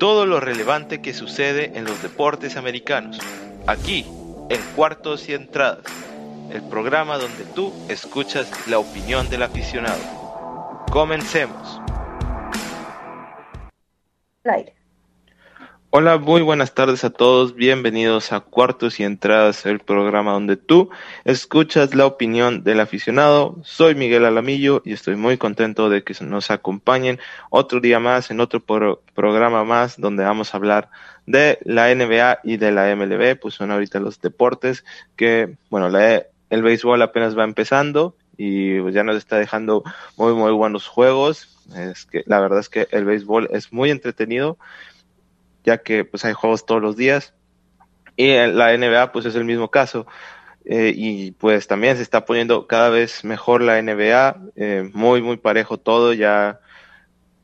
todo lo relevante que sucede en los deportes americanos, aquí en Cuartos y Entradas, el programa donde tú escuchas la opinión del aficionado. Comencemos. Hola, muy buenas tardes a todos. Bienvenidos a Cuartos y Entradas, el programa donde tú escuchas la opinión del aficionado. Soy Miguel Alamillo y estoy muy contento de que nos acompañen otro día más en otro programa más donde vamos a hablar de la NBA y de la MLB. Pues son ahorita los deportes que, bueno, el béisbol apenas va empezando y pues ya nos está dejando muy, muy buenos juegos. Es que la verdad es que el béisbol es muy entretenido ya que pues hay juegos todos los días. Y la NBA pues es el mismo caso. Eh, y pues también se está poniendo cada vez mejor la NBA, eh, muy, muy parejo todo, ya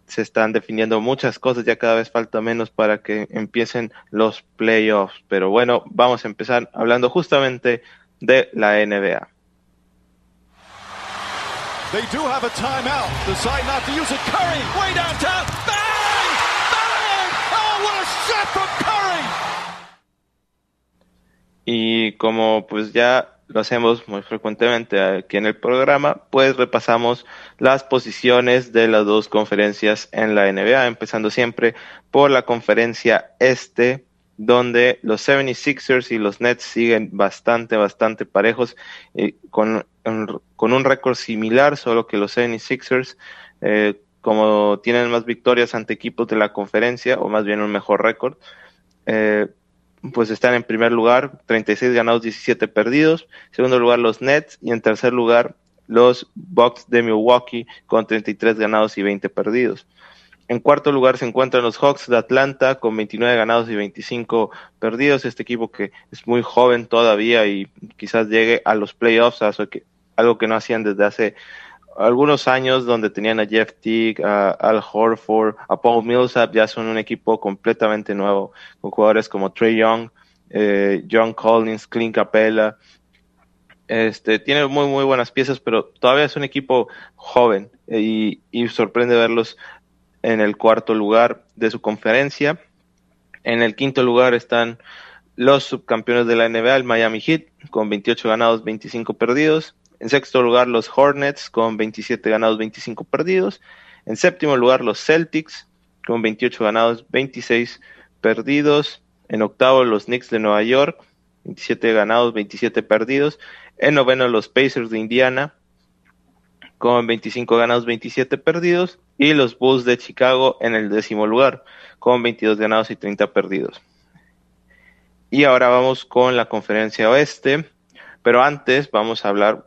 se están definiendo muchas cosas, ya cada vez falta menos para que empiecen los playoffs. Pero bueno, vamos a empezar hablando justamente de la NBA. They do have a timeout. Decide not to. Curry, way downtown. Y como pues ya lo hacemos muy frecuentemente aquí en el programa, pues repasamos las posiciones de las dos conferencias en la NBA, empezando siempre por la conferencia este, donde los 76ers y los Nets siguen bastante, bastante parejos, con, con, un récord similar, solo que los 76ers, eh, como tienen más victorias ante equipos de la conferencia, o más bien un mejor récord, eh, pues están en primer lugar, 36 ganados, 17 perdidos. En segundo lugar, los Nets. Y en tercer lugar, los Bucks de Milwaukee con 33 ganados y 20 perdidos. En cuarto lugar se encuentran los Hawks de Atlanta con 29 ganados y 25 perdidos. Este equipo que es muy joven todavía y quizás llegue a los playoffs, algo que no hacían desde hace algunos años donde tenían a Jeff Teague, a Al Horford, a Paul Millsap, ya son un equipo completamente nuevo, con jugadores como Trey Young, eh, John Collins, Clint Capella. Este, tiene muy, muy buenas piezas, pero todavía es un equipo joven eh, y, y sorprende verlos en el cuarto lugar de su conferencia. En el quinto lugar están los subcampeones de la NBA, el Miami Heat, con 28 ganados, 25 perdidos. En sexto lugar, los Hornets con 27 ganados, 25 perdidos. En séptimo lugar, los Celtics con 28 ganados, 26 perdidos. En octavo, los Knicks de Nueva York, 27 ganados, 27 perdidos. En noveno, los Pacers de Indiana con 25 ganados, 27 perdidos. Y los Bulls de Chicago en el décimo lugar con 22 ganados y 30 perdidos. Y ahora vamos con la conferencia oeste. Pero antes vamos a hablar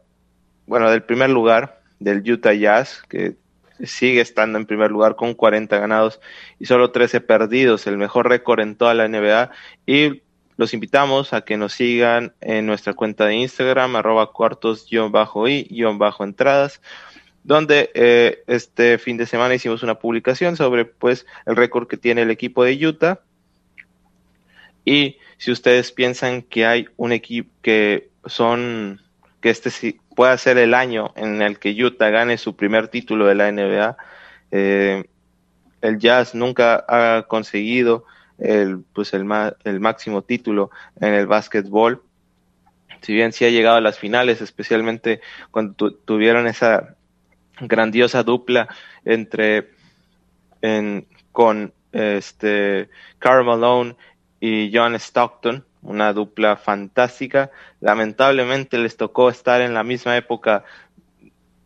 bueno, del primer lugar, del Utah Jazz, que sigue estando en primer lugar con 40 ganados y solo 13 perdidos, el mejor récord en toda la NBA. Y los invitamos a que nos sigan en nuestra cuenta de Instagram, arroba cuartos-y-entradas, donde eh, este fin de semana hicimos una publicación sobre pues el récord que tiene el equipo de Utah. Y si ustedes piensan que hay un equipo que son que este pueda ser el año en el que Utah gane su primer título de la NBA. Eh, el Jazz nunca ha conseguido el, pues el, el máximo título en el básquetbol. Si bien sí ha llegado a las finales, especialmente cuando tuvieron esa grandiosa dupla entre en, con este Karl Malone y John Stockton, una dupla fantástica. Lamentablemente les tocó estar en la misma época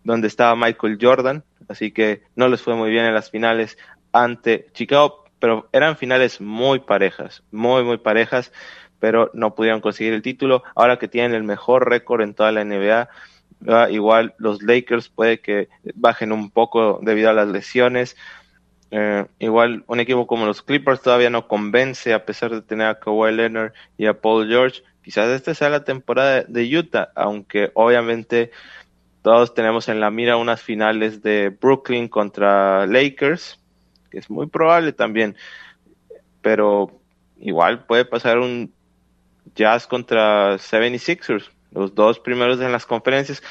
donde estaba Michael Jordan, así que no les fue muy bien en las finales ante Chicago, pero eran finales muy parejas, muy, muy parejas, pero no pudieron conseguir el título. Ahora que tienen el mejor récord en toda la NBA, igual los Lakers puede que bajen un poco debido a las lesiones. Eh, igual un equipo como los Clippers todavía no convence a pesar de tener a Kawhi Leonard y a Paul George. Quizás esta sea la temporada de Utah, aunque obviamente todos tenemos en la mira unas finales de Brooklyn contra Lakers, que es muy probable también, pero igual puede pasar un Jazz contra 76ers, los dos primeros en las conferencias,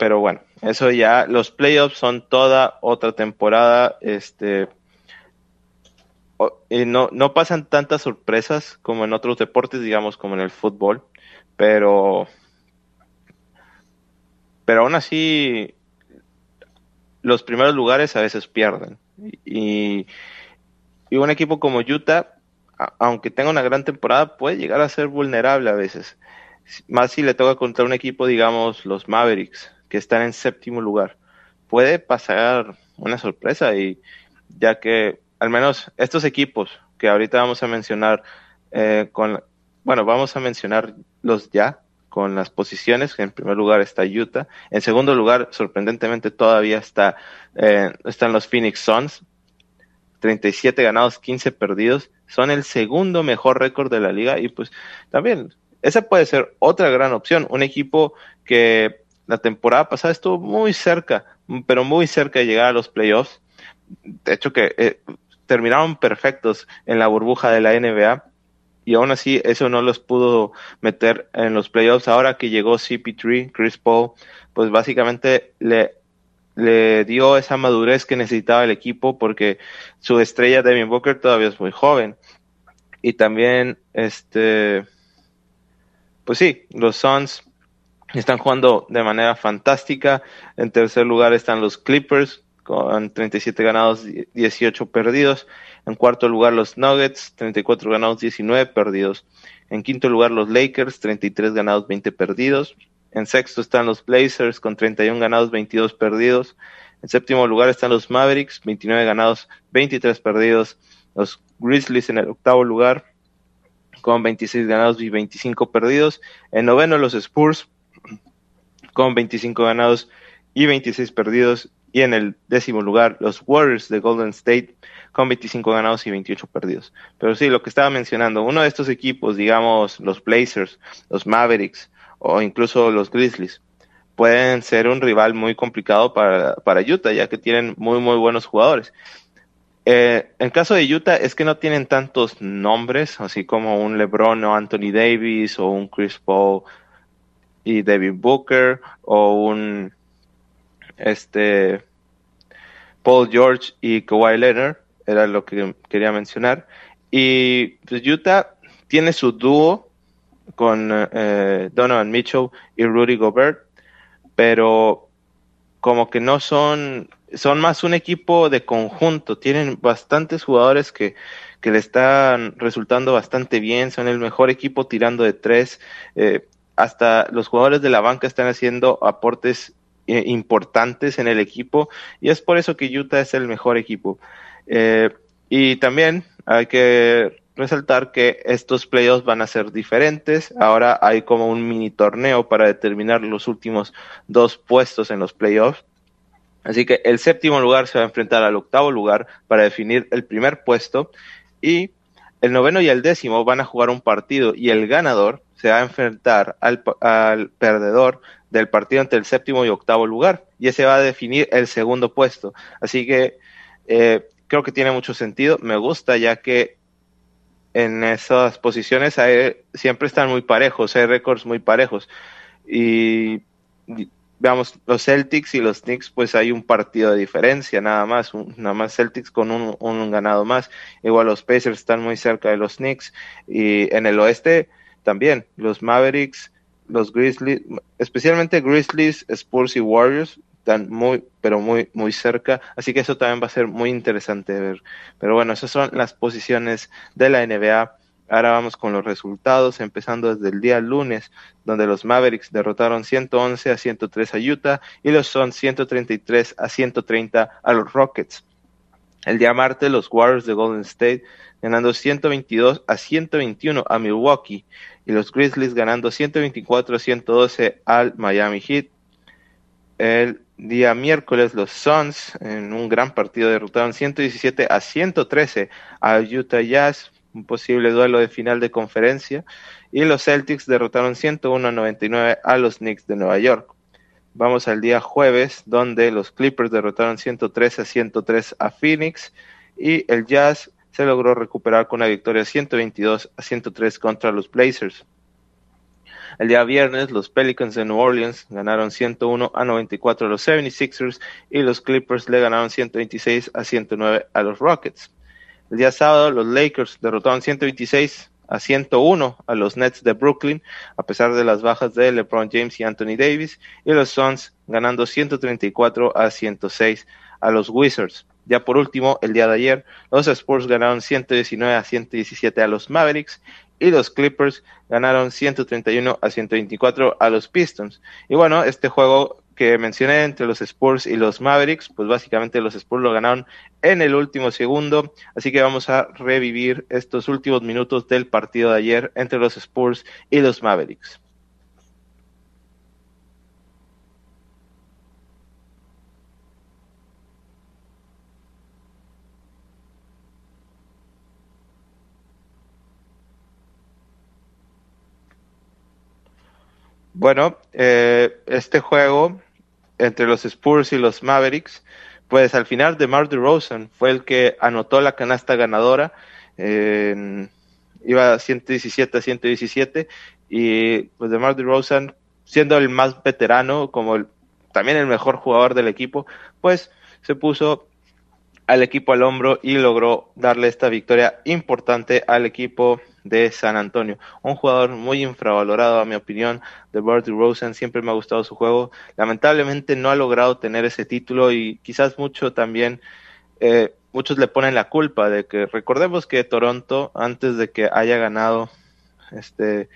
pero bueno, eso ya, los playoffs son toda otra temporada. Este, no, no pasan tantas sorpresas como en otros deportes, digamos, como en el fútbol, pero, pero aún así los primeros lugares a veces pierden. Y, y un equipo como Utah, aunque tenga una gran temporada, puede llegar a ser vulnerable a veces. Más si le toca contra un equipo, digamos, los Mavericks, que están en séptimo lugar. Puede pasar una sorpresa y ya que al menos estos equipos que ahorita vamos a mencionar eh, con bueno vamos a mencionar los ya con las posiciones en primer lugar está Utah en segundo lugar sorprendentemente todavía está eh, están los Phoenix Suns 37 ganados 15 perdidos son el segundo mejor récord de la liga y pues también esa puede ser otra gran opción un equipo que la temporada pasada estuvo muy cerca pero muy cerca de llegar a los playoffs de hecho que eh, terminaron perfectos en la burbuja de la NBA y aún así eso no los pudo meter en los playoffs. Ahora que llegó CP3, Chris Paul, pues básicamente le, le dio esa madurez que necesitaba el equipo porque su estrella Devin Booker todavía es muy joven. Y también, este, pues sí, los Suns están jugando de manera fantástica. En tercer lugar están los Clippers, con 37 ganados, 18 perdidos. En cuarto lugar los Nuggets, 34 ganados, 19 perdidos. En quinto lugar los Lakers, 33 ganados, 20 perdidos. En sexto están los Blazers con 31 ganados, 22 perdidos. En séptimo lugar están los Mavericks, 29 ganados, 23 perdidos. Los Grizzlies en el octavo lugar con 26 ganados y 25 perdidos. En noveno los Spurs con 25 ganados y 26 perdidos y en el décimo lugar los Warriors de Golden State con 25 ganados y 28 perdidos. Pero sí, lo que estaba mencionando, uno de estos equipos, digamos los Blazers, los Mavericks o incluso los Grizzlies, pueden ser un rival muy complicado para, para Utah, ya que tienen muy, muy buenos jugadores. Eh, en caso de Utah es que no tienen tantos nombres, así como un LeBron o Anthony Davis o un Chris Paul y David Booker o un este Paul George y Kawhi Leonard, era lo que quería mencionar. Y pues Utah tiene su dúo con eh, Donovan Mitchell y Rudy Gobert, pero como que no son, son más un equipo de conjunto, tienen bastantes jugadores que, que le están resultando bastante bien, son el mejor equipo tirando de tres, eh, hasta los jugadores de la banca están haciendo aportes eh, importantes en el equipo y es por eso que Utah es el mejor equipo. Eh, y también hay que resaltar que estos playoffs van a ser diferentes. Ahora hay como un mini torneo para determinar los últimos dos puestos en los playoffs. Así que el séptimo lugar se va a enfrentar al octavo lugar para definir el primer puesto y el noveno y el décimo van a jugar un partido y el ganador se va a enfrentar al, al perdedor del partido entre el séptimo y octavo lugar y ese va a definir el segundo puesto. Así que eh, creo que tiene mucho sentido. Me gusta ya que en esas posiciones hay, siempre están muy parejos, hay récords muy parejos. Y veamos, los Celtics y los Knicks, pues hay un partido de diferencia, nada más, nada más Celtics con un, un, ganado más. Igual los Pacers están muy cerca de los Knicks y en el oeste también, los Mavericks los Grizzlies, especialmente Grizzlies, Spurs y Warriors, están muy, pero muy, muy cerca. Así que eso también va a ser muy interesante de ver. Pero bueno, esas son las posiciones de la NBA. Ahora vamos con los resultados, empezando desde el día lunes, donde los Mavericks derrotaron 111 a 103 a Utah y los Suns 133 a 130 a los Rockets. El día martes, los Warriors de Golden State ganando 122 a 121 a Milwaukee y los Grizzlies ganando 124 a 112 al Miami Heat. El día miércoles los Suns en un gran partido derrotaron 117 a 113 a Utah Jazz, un posible duelo de final de conferencia, y los Celtics derrotaron 101 a 99 a los Knicks de Nueva York. Vamos al día jueves, donde los Clippers derrotaron 103 a 103 a Phoenix y el Jazz se logró recuperar con una victoria 122 a 103 contra los Blazers. El día viernes, los Pelicans de New Orleans ganaron 101 a 94 a los 76ers y los Clippers le ganaron 126 a 109 a los Rockets. El día sábado, los Lakers derrotaron 126 a 101 a los Nets de Brooklyn, a pesar de las bajas de LeBron James y Anthony Davis, y los Suns ganando 134 a 106 a los Wizards. Ya por último, el día de ayer, los Spurs ganaron 119 a 117 a los Mavericks y los Clippers ganaron 131 a 124 a los Pistons. Y bueno, este juego que mencioné entre los Spurs y los Mavericks, pues básicamente los Spurs lo ganaron en el último segundo, así que vamos a revivir estos últimos minutos del partido de ayer entre los Spurs y los Mavericks. Bueno, eh, este juego entre los Spurs y los Mavericks, pues al final de Mark DeRozan fue el que anotó la canasta ganadora, iba a 117 a 117 y pues de Mark DeRozan siendo el más veterano como el, también el mejor jugador del equipo, pues se puso al equipo al hombro y logró darle esta victoria importante al equipo de San Antonio. Un jugador muy infravalorado, a mi opinión, de Bertie Rosen. Siempre me ha gustado su juego. Lamentablemente no ha logrado tener ese título y quizás mucho también. Eh, muchos le ponen la culpa de que recordemos que Toronto antes de que haya ganado este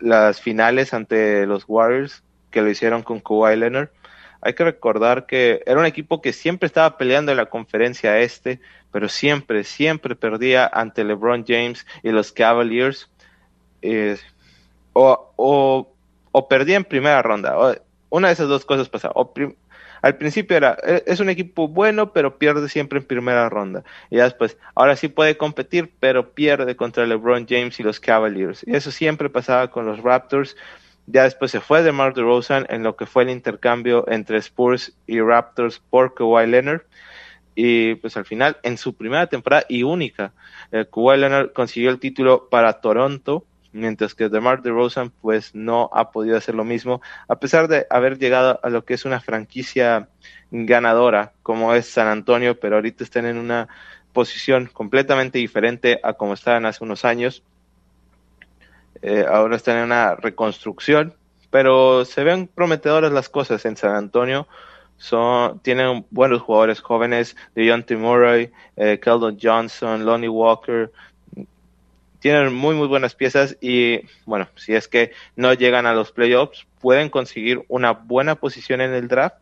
las finales ante los Warriors que lo hicieron con Kawhi Leonard hay que recordar que era un equipo que siempre estaba peleando en la conferencia este, pero siempre, siempre perdía ante LeBron James y los Cavaliers. Eh, o, o, o, perdía en primera ronda. una de esas dos cosas pasaba. al principio era, e, es un equipo bueno, pero pierde siempre en primera ronda. Y después, ahora sí puede competir, pero pierde contra LeBron James y los Cavaliers. Y eso siempre pasaba con los Raptors. Ya después se fue de Mark DeRozan en lo que fue el intercambio entre Spurs y Raptors por Kawhi Leonard. Y pues al final, en su primera temporada y única, eh, Kawhi Leonard consiguió el título para Toronto, mientras que DeMar DeRozan pues no ha podido hacer lo mismo, a pesar de haber llegado a lo que es una franquicia ganadora como es San Antonio, pero ahorita están en una posición completamente diferente a como estaban hace unos años. Eh, ahora están en una reconstrucción, pero se ven prometedoras las cosas en San Antonio. Son, tienen buenos jugadores jóvenes, de T. Murray, eh, Keldon Johnson, Lonnie Walker. Tienen muy, muy buenas piezas y, bueno, si es que no llegan a los playoffs, pueden conseguir una buena posición en el draft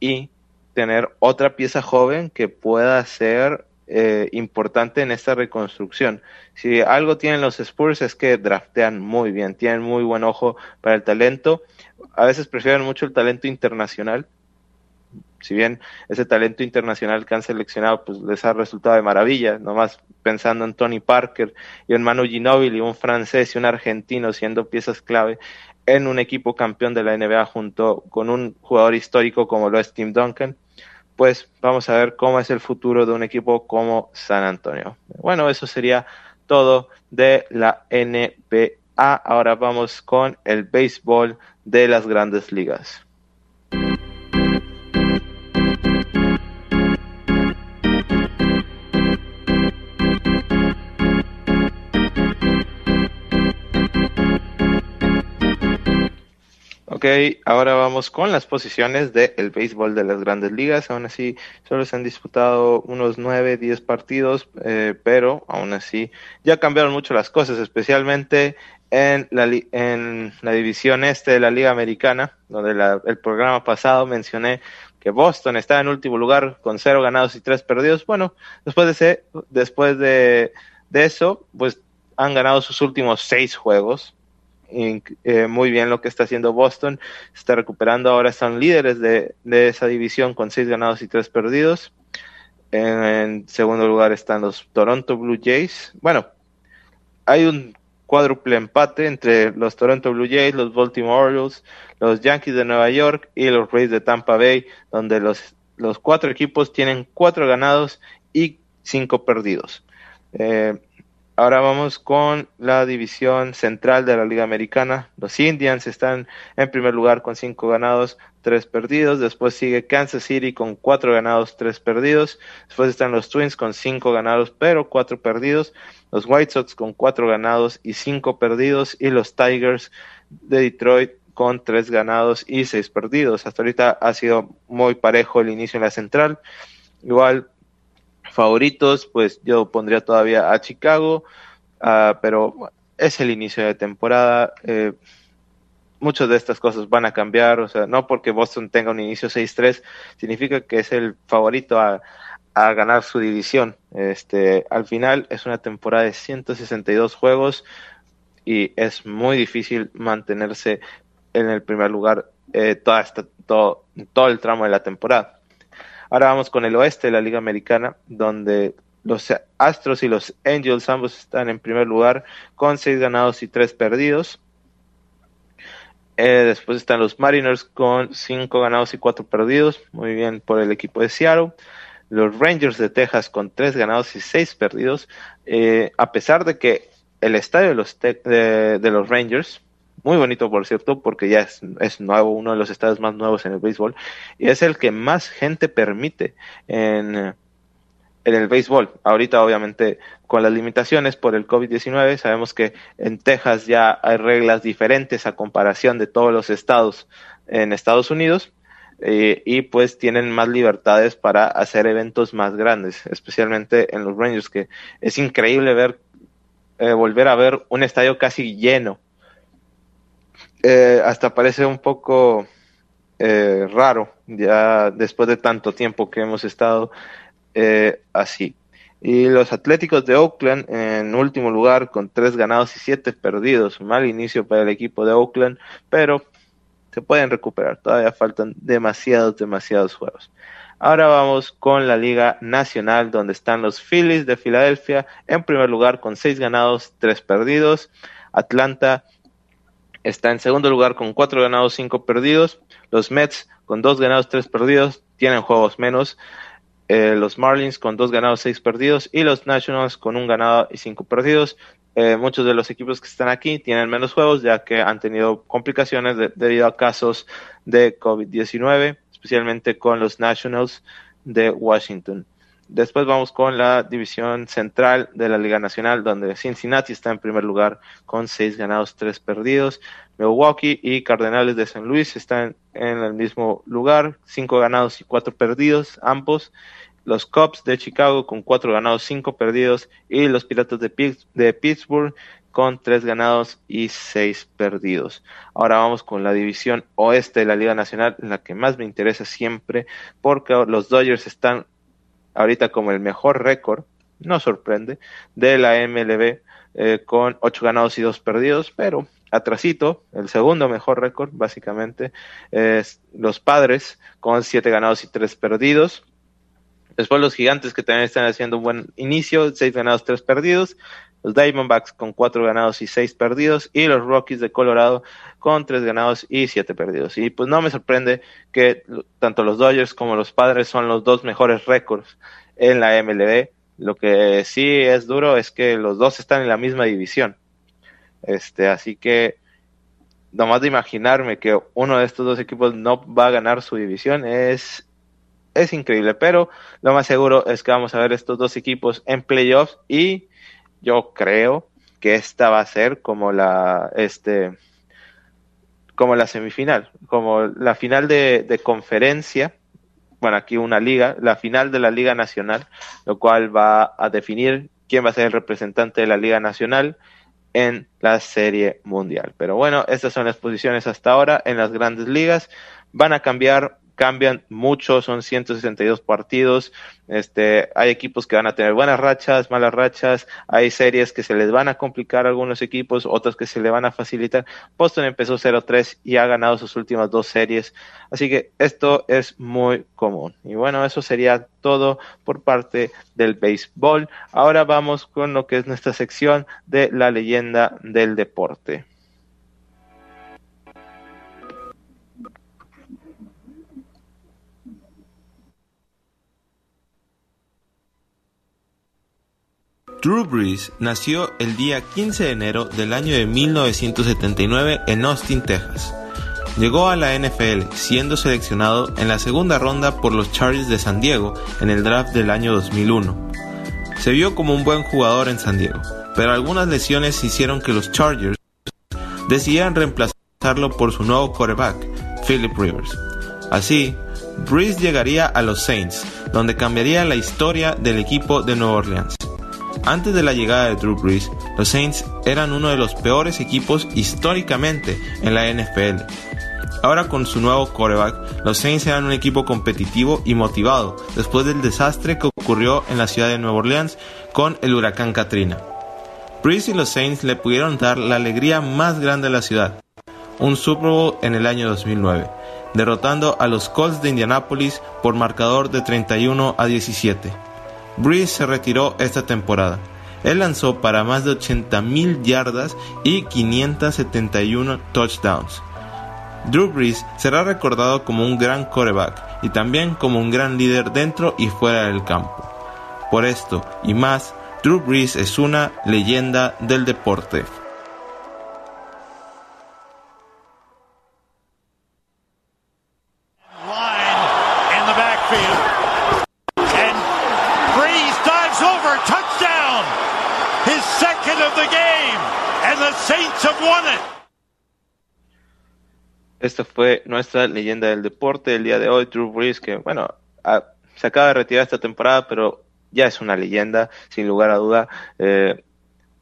y tener otra pieza joven que pueda ser eh, importante en esta reconstrucción. Si algo tienen los Spurs es que draftean muy bien, tienen muy buen ojo para el talento. A veces prefieren mucho el talento internacional. Si bien ese talento internacional que han seleccionado pues les ha resultado de maravilla, nomás pensando en Tony Parker y en Manu Ginóbili, un francés y un argentino siendo piezas clave en un equipo campeón de la NBA junto con un jugador histórico como lo es Tim Duncan pues vamos a ver cómo es el futuro de un equipo como San Antonio. Bueno, eso sería todo de la NBA. Ahora vamos con el béisbol de las grandes ligas. Ahora vamos con las posiciones del béisbol de las grandes ligas. Aún así, solo se han disputado unos 9, 10 partidos, eh, pero aún así ya cambiaron mucho las cosas, especialmente en la, en la división este de la Liga Americana, donde el programa pasado mencioné que Boston está en último lugar con 0 ganados y 3 perdidos. Bueno, después de, ese, después de, de eso, pues han ganado sus últimos 6 juegos eh, muy bien lo que está haciendo Boston. Está recuperando. Ahora están líderes de, esa división con seis ganados y tres perdidos. En, segundo lugar están los Toronto Blue Jays. Bueno, hay un cuádruple empate entre los Toronto Blue Jays, los Baltimore Orioles, los Yankees de Nueva York y los Rays de Tampa Bay, donde los, los cuatro equipos tienen cuatro ganados y cinco perdidos. Eh, Ahora vamos con la división central de la Liga Americana. Los Indians están en primer lugar con cinco ganados, tres perdidos. Después sigue Kansas City con cuatro ganados, tres perdidos. Después están los Twins con cinco ganados, pero cuatro perdidos. Los White Sox con cuatro ganados y cinco perdidos. Y los Tigers de Detroit con tres ganados y seis perdidos. Hasta ahorita ha sido muy parejo el inicio en la central. Igual favoritos, pues yo pondría todavía a Chicago, uh, pero es el inicio de temporada. Eh, muchas de estas cosas van a cambiar, o sea, no porque Boston tenga un inicio 6-3 significa que es el favorito a, a, ganar su división. Este, al final es una temporada de 162 juegos y es muy difícil mantenerse en el primer lugar eh, toda esta, todo, todo el tramo de la temporada. Ahora vamos con el oeste de la Liga Americana, donde los Astros y los Angels ambos están en primer lugar con seis ganados y tres perdidos. Eh, después están los Mariners con cinco ganados y cuatro perdidos. Muy bien por el equipo de Seattle. Los Rangers de Texas con tres ganados y seis perdidos. Eh, a pesar de que el estadio de los, de los Rangers muy bonito por cierto, porque ya es, es, nuevo, uno de los estadios más nuevos en el béisbol, y es el que más gente permite en, en el béisbol. Ahorita obviamente con las limitaciones por el COVID-19, sabemos que en Texas ya hay reglas diferentes a comparación de todos los estados en Estados Unidos. Eh, y pues tienen más libertades para hacer eventos más grandes, especialmente en los Rangers, que es increíble ver, eh, volver a ver un estadio casi lleno eh, hasta parece un poco eh, raro, ya después de tanto tiempo que hemos estado eh, así. Y los Atléticos de Oakland en último lugar con tres ganados y siete perdidos. Mal inicio para el equipo de Oakland, pero se pueden recuperar. Todavía faltan demasiados, demasiados juegos. Ahora vamos con la Liga Nacional, donde están los Phillies de Filadelfia en primer lugar con seis ganados, tres perdidos. Atlanta está en segundo lugar con cuatro ganados, cinco perdidos. Los Mets con dos ganados, tres perdidos, tienen juegos menos. Eh, los Marlins con dos ganados, seis perdidos. Y los Nationals con un ganado y cinco perdidos. Eh, muchos de los equipos que están aquí tienen menos juegos ya que han tenido complicaciones debido a casos de COVID-19, especialmente con los Nationals de Washington. Después vamos con la división central de la Liga Nacional, donde Cincinnati está en primer lugar con seis ganados, tres perdidos. Milwaukee y Cardenales de San Luis están en el mismo lugar, cinco ganados y cuatro perdidos, ambos. Los Cubs de Chicago con cuatro ganados, cinco perdidos. Y los Piratas de, de Pittsburgh con tres ganados y seis perdidos. Ahora vamos con la división oeste de la Liga Nacional, la que más me interesa siempre, porque los Dodgers están ahorita como el mejor récord, no sorprende, de la MLB eh, con ocho ganados y dos perdidos, pero atrasito, el segundo mejor récord, básicamente, es los padres con siete ganados y tres perdidos. Después los gigantes que también están haciendo un buen inicio, seis ganados, tres perdidos los Diamondbacks con cuatro ganados y seis perdidos, y los Rockies de Colorado con tres ganados y siete perdidos. Y pues no me sorprende que tanto los Dodgers como los Padres son los dos mejores récords en la MLB. Lo que sí es duro es que los dos están en la misma división. Este, así que nomás de imaginarme que uno de estos dos equipos no va a ganar su división es es increíble, pero lo más seguro es que vamos a ver estos dos equipos en playoffs y yo creo que esta va a ser como la este como la semifinal, como la final de, de conferencia, bueno, aquí una liga, la final de la Liga Nacional, lo cual va a definir quién va a ser el representante de la Liga Nacional en la Serie Mundial. Pero bueno, estas son las posiciones hasta ahora en las grandes ligas. Van a cambiar cambian mucho, son 162 partidos, este, hay equipos que van a tener buenas rachas, malas rachas, hay series que se les van a complicar a algunos equipos, otras que se le van a facilitar. Boston empezó 0-3 y ha ganado sus últimas dos series, así que esto es muy común. Y bueno, eso sería todo por parte del béisbol. Ahora vamos con lo que es nuestra sección de la leyenda del deporte. Drew Brees nació el día 15 de enero del año de 1979 en Austin, Texas. Llegó a la NFL siendo seleccionado en la segunda ronda por los Chargers de San Diego en el draft del año 2001. Se vio como un buen jugador en San Diego, pero algunas lesiones hicieron que los Chargers decidieran reemplazarlo por su nuevo quarterback, Philip Rivers. Así, Brees llegaría a los Saints, donde cambiaría la historia del equipo de Nueva Orleans. Antes de la llegada de Drew Brees, los Saints eran uno de los peores equipos históricamente en la NFL Ahora con su nuevo quarterback, los Saints eran un equipo competitivo y motivado después del desastre que ocurrió en la ciudad de Nueva Orleans con el huracán Katrina. Breeze y los Saints le pudieron dar la alegría más grande de la ciudad, un Super Bowl en el año 2009, derrotando a los Colts de Indianapolis por marcador de 31 a 17. Breeze se retiró esta temporada. Él lanzó para más de 80.000 yardas y 571 touchdowns Drew Brees será recordado como un gran coreback y también como un gran líder dentro y fuera del campo. Por esto y más, Drew Brees es una leyenda del deporte. Esta fue nuestra leyenda del deporte del día de hoy, Drew Brees, que bueno, se acaba de retirar esta temporada, pero ya es una leyenda, sin lugar a duda. Eh,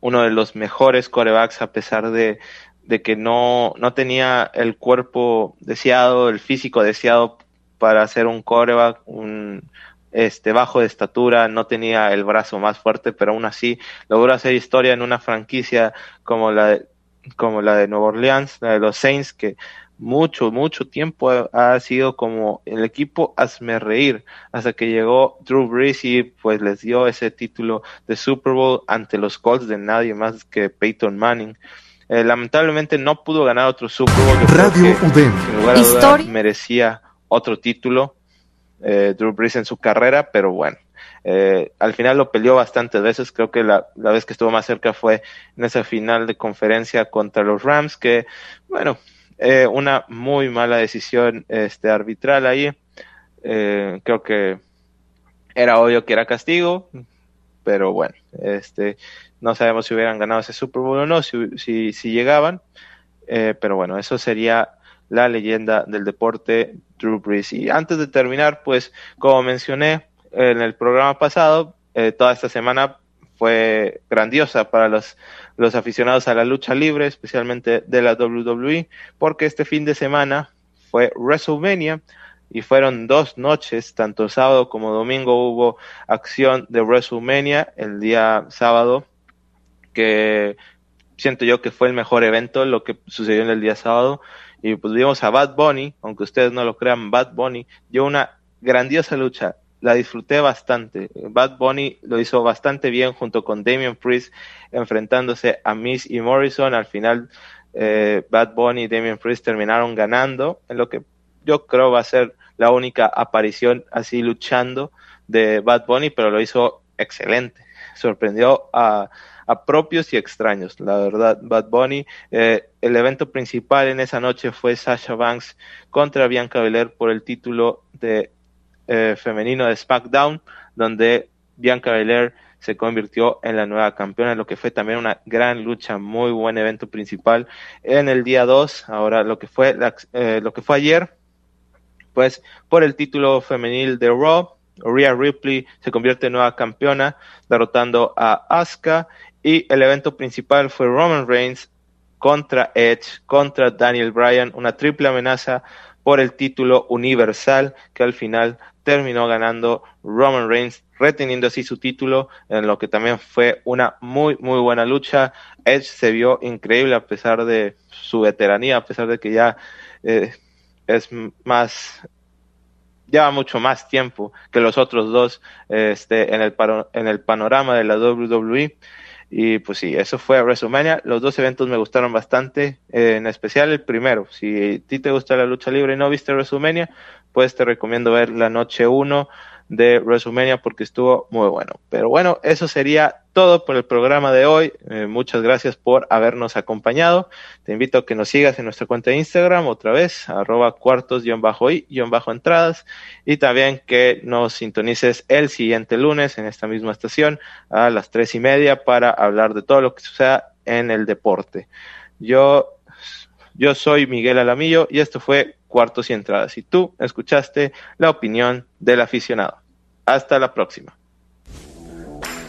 uno de los mejores corebacks, a pesar de, que no, no tenía el cuerpo deseado, el físico deseado para ser un coreback, un este bajo de estatura, no tenía el brazo más fuerte, pero aún así logró hacer historia en una franquicia como la de, como la de Nueva Orleans, la de los Saints, que mucho, mucho tiempo ha, sido como el equipo hazme reír hasta que llegó Drew Brees y pues les dio ese título de Super Bowl ante los Colts de nadie más que Peyton Manning. Eh, lamentablemente no pudo ganar otro Super Bowl. Radio UDEM. merecía otro título eh, Drew Brees en su carrera, pero bueno. Eh, al final lo peleó bastantes veces, creo que la, la, vez que estuvo más cerca fue en esa final de conferencia contra los Rams, que bueno, eh, una muy mala decisión este, arbitral ahí. Eh, creo que era obvio que era castigo, pero bueno, este, no sabemos si hubieran ganado ese Super Bowl o no, si, si, si llegaban. Eh, pero bueno, eso sería la leyenda del deporte Drew Brees. Y antes de terminar, pues como mencioné en el programa pasado, toda esta semana fue grandiosa para los los aficionados a la lucha libre, especialmente de la WWE, porque este fin de semana fue WrestleMania y fueron dos noches, tanto sábado como domingo hubo acción de WrestleMania el día sábado, que siento yo que fue el mejor evento, lo que sucedió en el día sábado, y pues vimos a Bad Bunny, aunque ustedes no lo crean, Bad Bunny dio una grandiosa lucha, la disfruté bastante. Bad Bunny lo hizo bastante bien junto con Damian Priest enfrentándose a Miss y Morrison. Al final, eh, Bad Bunny y Damian Priest terminaron ganando, en lo que yo creo va a ser la única aparición así luchando de Bad Bunny, pero lo hizo excelente. Sorprendió a, propios y extraños, la verdad. Bad Bunny, eh, el evento principal en esa noche fue Sasha Banks contra Bianca Belair por el título de eh, femenino de SmackDown, donde Bianca Belair se convirtió en la nueva campeona, lo que fue también una gran lucha, muy buen evento principal en el día 2. Ahora lo que fue eh, lo que fue ayer, pues por el título femenil de Raw, Rhea Ripley se convierte en nueva campeona, derrotando a Asuka y el evento principal fue Roman Reigns contra Edge, contra Daniel Bryan, una triple amenaza por el título universal que al final terminó ganando Roman Reigns, reteniendo así su título, en lo que también fue una muy, muy buena lucha. Edge se vio increíble a pesar de su veteranía, a pesar de que ya eh, es más, lleva mucho más tiempo que los otros dos este, en, el en el panorama de la WWE. Y pues sí, eso fue WrestleMania. Los dos eventos me gustaron bastante, en especial el primero. Si a ti te gusta la lucha libre y no viste WrestleMania, pues te recomiendo ver la noche 1 de WrestleMania porque estuvo muy bueno. Pero bueno, eso sería todo por el programa de hoy. Eh, muchas gracias por habernos acompañado. Te invito a que nos sigas en nuestra cuenta de Instagram otra vez, arroba cuartos-y-entradas y también que nos sintonices el siguiente lunes en esta misma estación a las tres y media para hablar de todo lo que suceda en el deporte. Yo, yo soy Miguel Alamillo y esto fue Cuartos y Entradas y tú escuchaste la opinión del aficionado. Hasta la próxima.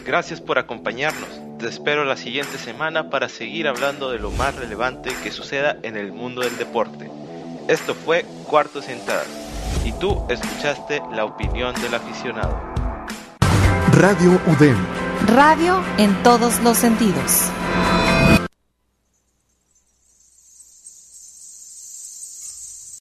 Gracias por acompañarnos. Te espero la siguiente semana para seguir hablando de lo más relevante que suceda en el mundo del deporte. Esto fue Cuartos y Entradas y tú escuchaste la opinión del aficionado. Radio UDEM. Radio en todos los sentidos.